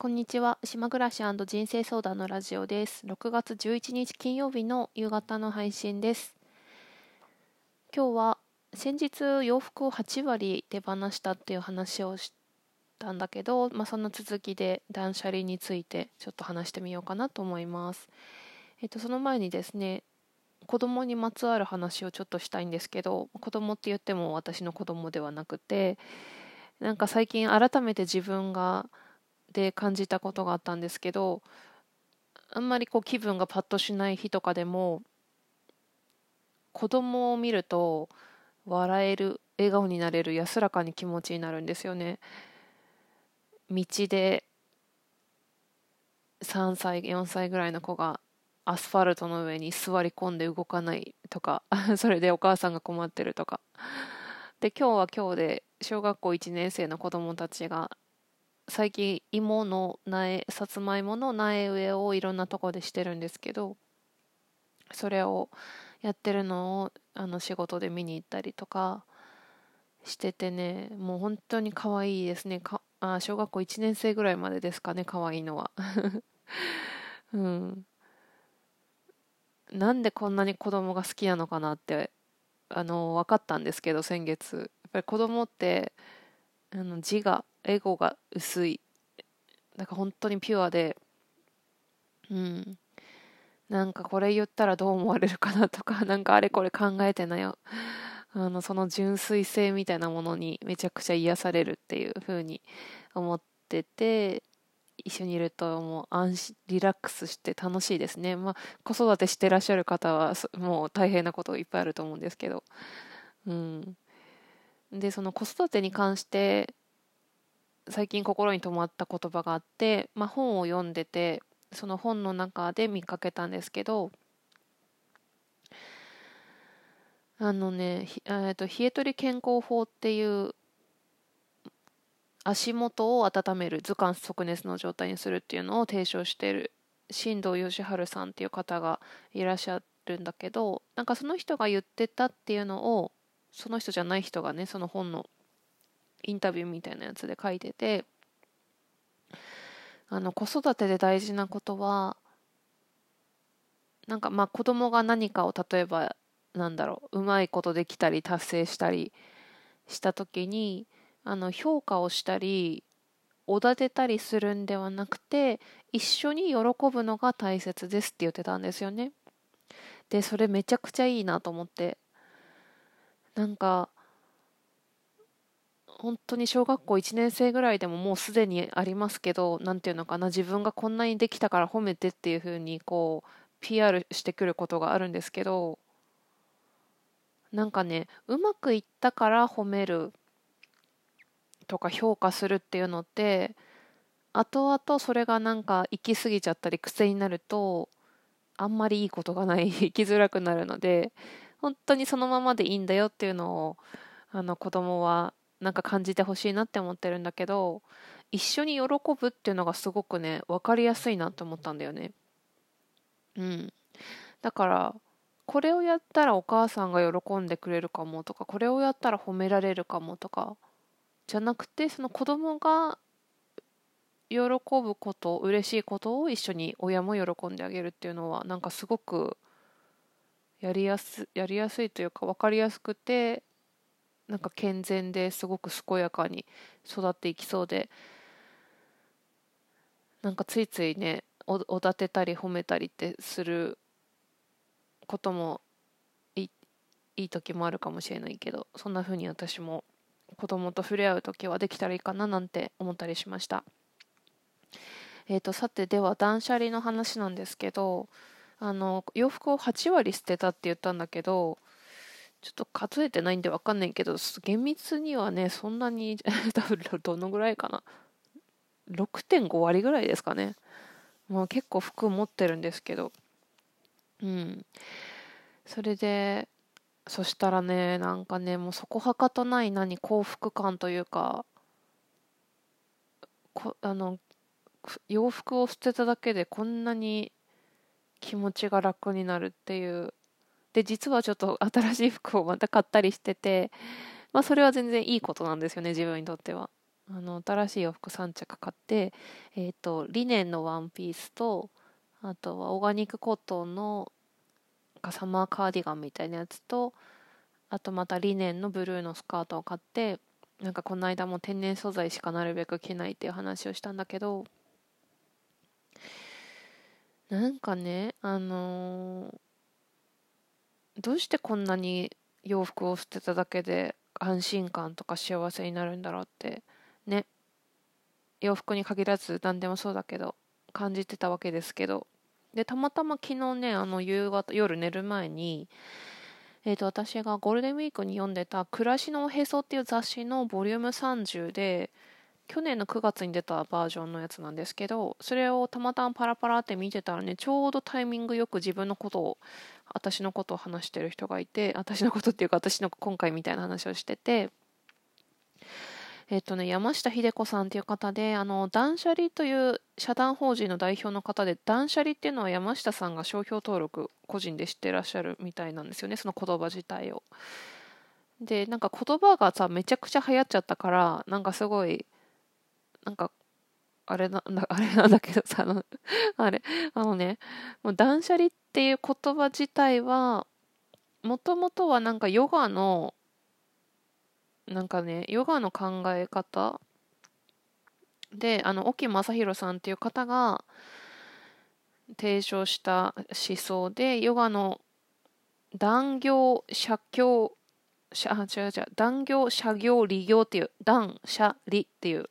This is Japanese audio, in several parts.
こんにちは。島暮らし人生相談のラジオです。6月11日金曜日の夕方の配信です。今日は先日洋服を8割手放したっていう話をしたんだけど、まあ、その続きで断捨離についてちょっと話してみようかなと思います。えっと、その前にですね、子供にまつわる話をちょっとしたいんですけど、子供って言っても私の子供ではなくて、なんか最近改めて自分がで感じたことがあったんですけどあんまりこう気分がパッとしない日とかでも子供を見ると笑える笑顔になれる安らかに気持ちになるんですよね。道で3歳4歳ぐらいの子がアスファルトの上に座り込んで動かないとか それでお母さんが困ってるとか。で今日は今日で小学校1年生の子供たちが最近芋の苗さつまいもの苗植えをいろんなとこでしてるんですけどそれをやってるのをあの仕事で見に行ったりとかしててねもう本当に可愛いですね。かあ小学校1年生ぐらいまでですかね可愛いのは。うん。なんでこんなに子供が好きなのかなってあの分かったんですけど先月。やっぱり子供ってあの自我エゴが薄い。だか本当にピュアで。うん。なんかこれ言ったらどう思われるかなとか。なんかあれこれ考えてなよ。あのその純粋性みたいなものにめちゃくちゃ癒されるっていう風に思ってて。一緒にいるともう安心リラックスして楽しいですね。まあ子育てしてらっしゃる方はもう大変なこといっぱいあると思うんですけど。うん。でその子育てに関して最近心に留まった言葉があって、まあ、本を読んでてその本の中で見かけたんですけどあのね、えーと、冷え取り健康法っていう足元を温める図鑑即熱の状態にするっていうのを提唱している新藤義治さんっていう方がいらっしゃるんだけどなんかその人が言ってたっていうのをその人じゃない人がねその本のインタビューみたいなやつで書いててあの子育てで大事なことはなんかまあ子供が何かを例えばなんだろううまいことできたり達成したりした時にあの評価をしたりおだてたりするんではなくて一緒に喜ぶのが大切ですって言ってたんですよね。でそれめちゃくちゃいいなと思ってなんか本当に小学校1年生ぐらいでももうすでにありますけど何て言うのかな自分がこんなにできたから褒めてっていう風にこう PR してくることがあるんですけどなんかねうまくいったから褒めるとか評価するっていうのって後々それがなんか行き過ぎちゃったり癖になるとあんまりいいことがない 生きづらくなるので本当にそのままでいいんだよっていうのをあの子供はなんか感じてほしいなって思ってるんだけど一緒に喜ぶっていうのがすごくね分かりやすいなって思ったんだよね。うん。だからこれをやったらお母さんが喜んでくれるかもとかこれをやったら褒められるかもとかじゃなくてその子供が喜ぶこと嬉しいことを一緒に親も喜んであげるっていうのはなんかすごくやりやすやりやすいというか分かりやすくてなんか健全ですごく健やかに育っていきそうでなんかついついねおおだてたり褒めたりってすることもいい時もあるかもしれないけどそんな風に私も子供と触れ合う時はできたらいいかななんて思ったりしました。えーと、さてでは断捨離の話なんですけどあの洋服を8割捨てたって言ったんだけどちょっと数えてないんでわかんないけど、厳密にはね、そんなに 多分どのぐらいかな。6.5割ぐらいですかね。もう結構服持ってるんですけど。うん。それで、そしたらね、なんかね、もうそこはかとない何、幸福感というか、こあの、洋服を捨てただけでこんなに気持ちが楽になるっていうで実はちょっと新しい服をまた買ったりしてて、まあ、それは全然いいことなんですよね自分にとっては。あの新しい洋服3着買って、えーと、リネンのワンピースとあとはオーガニックコットンのサマーカーディガンみたいなやつとあとまたリネンのブルーのスカートを買ってなんかこの間も天然素材しかなるべく着ないっていう話をしたんだけどなんかねあのー、どうしてこんなに洋服を捨てただけで安心感とか幸せになるんだろうってね。洋服に限らず何でもそうだけど感じてたわけですけど。でたまたま昨日ねあの夕方夜寝る前にえーと、私がゴールデンウィークに読んでた「暮らしのおへそ」っていう雑誌のボリューム30で去年の9月に出たバージョンのやつなんですけどそれをたまたまパラパラって見てたらねちょうどタイミングよく自分のことを私のことを話してる人がいて私のことっていうか私の今回みたいな話をしててえっとね、山下秀子さんっていう方で、あの、断捨離という社団法人の代表の方で、断捨離っていうのは山下さんが商標登録個人で知ってらっしゃるみたいなんですよね、その言葉自体を。で、なんか言葉がさ、めちゃくちゃ流行っちゃったから、なんかすごい、なんか、あれなんだ、あれなんだけどさ、あの、あれ、あのね、もう断捨離ってていう言葉自体は、もともとはなんかヨガのなんかね、ヨガの考え方で、あの、沖正弘さんっていう方が提唱した思想で、ヨガの断行、写経、あ、違う違う、断行、写行、利行っていう、断、写、利っていう、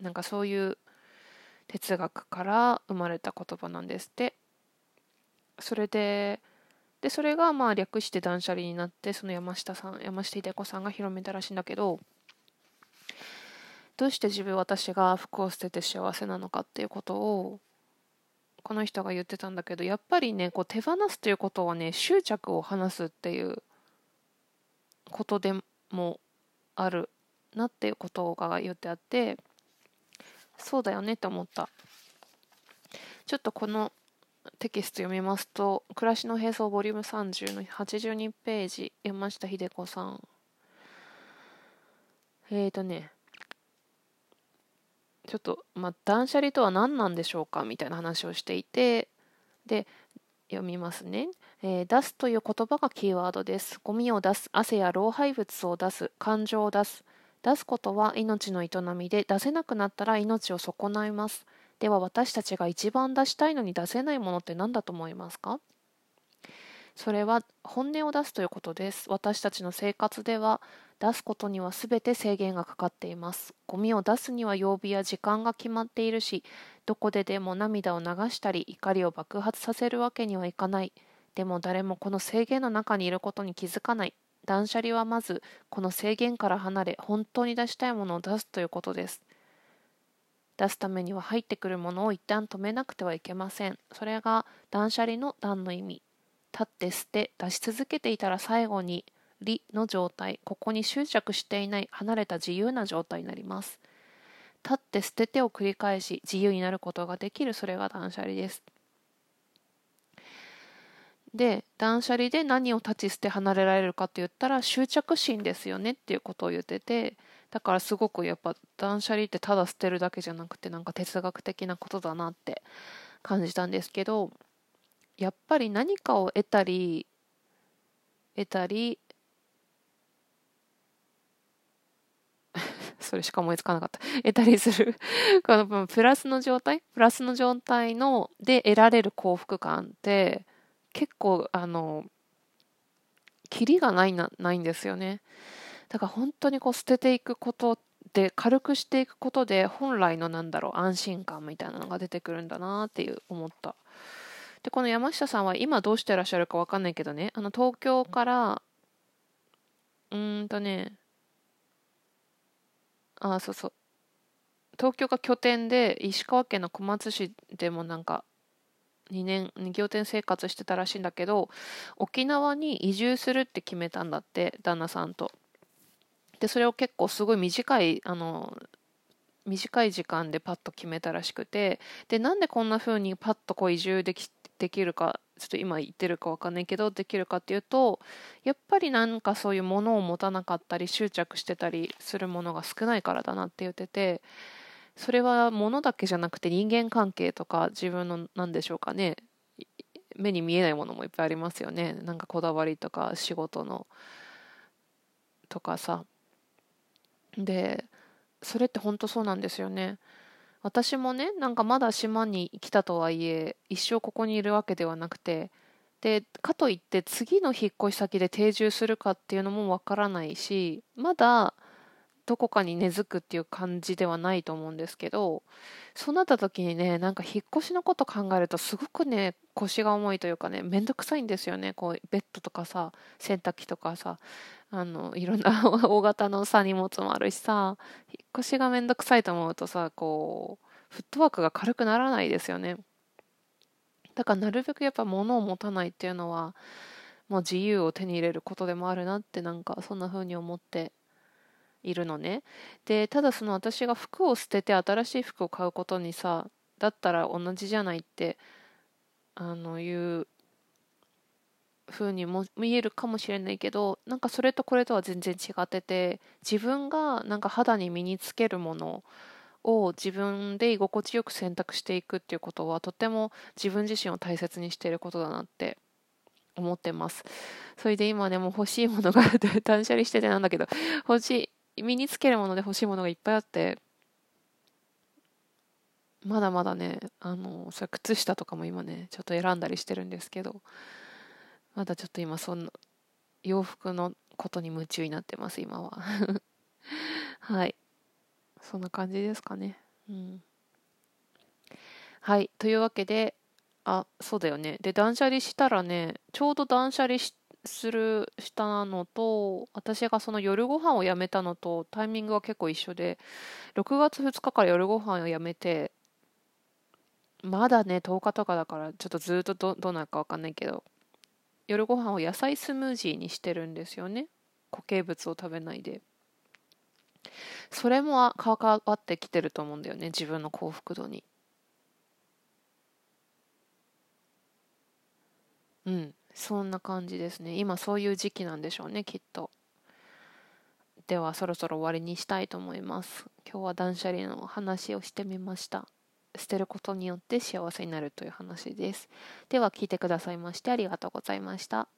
なんかそういう哲学から生まれた言葉なんですって。それで、でそれがまあ略して断捨離になってその山下さん山下秀子さんが広めたらしいんだけどどうして自分私が服を捨てて幸せなのかっていうことをこの人が言ってたんだけどやっぱりねこう手放すということはね執着を話すっていうことでもあるなっていうことが言ってあってそうだよねって思った。ちょっとこのテキスト読みますと「暮らしの並走ボリューム30の82ページ山下秀子さん」えーとねちょっと、まあ、断捨離とは何なんでしょうかみたいな話をしていてで読みますね、えー、出すという言葉がキーワードです。ゴミを出す汗や老廃物を出す感情を出す。出すことは命の営みで出せなくなったら命を損ないます。では私たちが一番出したいのに出せないものって何だと思いますか？それは本音を出すということです。私たちの生活では出すことには全て制限がかかっています。ゴミを出すには曜日や時間が決まっているし、どこででも涙を流したり怒りを爆発させるわけにはいかない。でも誰もこの制限の中にいることに気づかない。断捨離はまずこの制限から離れ本当に出したいものを出すということです。出すためには入ってくるものを一旦止めなくてはいけません。それが断捨離の断の意味。立って捨て、出し続けていたら最後に、理の状態、ここに執着していない離れた自由な状態になります。立って捨ててを繰り返し自由になることができるそれが断捨離です。で断捨離で何を立ち捨て離れられるかって言ったら執着心ですよねっていうことを言っててだからすごくやっぱ断捨離ってただ捨てるだけじゃなくてなんか哲学的なことだなって感じたんですけどやっぱり何かを得たり得たり それしか思いつかなかった。得たりする。このプラスの状態？プラスの状態ので得られる幸福感って結構あのキリがないなないんですよね。だから本当にこう捨てていくことで軽くしていくことで本来のなんだろう安心感みたいなのが出てくるんだなっていう思った。でこの山下さんは今どうしてらっしゃるか分かんないけどねあの東京からうんとねあそうそう。東京が拠点で石川県の小松市でもなんか2年2仰天生活してたらしいんだけど沖縄に移住するって決めたんだって旦那さんと。でそれを結構すごい短いあの短い時間でパッと決めたらしくてでなんでこんな風にパッとこう移住できできるかちょっと今言ってるか分かんないけどできるかっていうとやっぱりなんかそういうものを持たなかったり執着してたりするものが少ないからだなって言っててそれは物だけじゃなくて人間関係とか自分の何でしょうかね。目に見えないものもいっぱいありますよね。なんかこだわりとか仕事のとかさ。でそれって本当そうなんですよね。私もねなんかまだ島に来たとはいえ一生ここにいるわけではなくてでかといって次の引っ越し先で定住するかっていうのもわからないしまだどこかに根付くっていう感じではないと思うんですけどそうなった時にねなんか引っ越しのこと考えるとすごくね腰が重いというかねめんどくさいんですよね。こうベッドとかさ洗濯機とかさあのいろんな 大型のさ荷物もあるしさ引っ越しがめんどくさいと思うとさこうフットワークが軽くならないですよね。だからなるべくやっぱ物を持たないっていうのはもう自由を手に入れることでもあるなってなんかそんな風に思っているのねでただその私が服を捨てて新しい服を買うことにさだったら同じじゃないってあのいう風にも見えるかもしれないけどなんかそれとこれとは全然違ってて自分がなんか肌に身につけるものを自分で居心地よく選択していくっていうことはとても自分自身を大切にしていることだなって思ってます。それで今ねもう欲しいものが断捨離しててなんだけど欲しい身につけるもので欲しいものがいっぱいあってまだまだねあのそれ靴下とかも今ねちょっと選んだりしてるんですけどまだちょっと今そんな洋服のことに夢中になってます今は。はい。そんな感じですかね。うん。はい。というわけであそうだよね。で断捨離したらねちょうど断捨離してするしたのと私がその夜ご飯をやめたのとタイミングは結構一緒で6月2日から夜ご飯をやめてまだね10日とかだからちょっとずっとどどうなるか分かんないけど夜ご飯を野菜スムージーにしてるんですよね固形物を食べないでそれも関わってきてると思うんだよね自分の幸福度にうんそんな感じですね。今そういう時期なんでしょうねきっと。ではそろそろ終わりにしたいと思います。今日は断捨離の話をしてみました。捨てることによって幸せになるという話です。では聞いてくださいましてありがとうございました。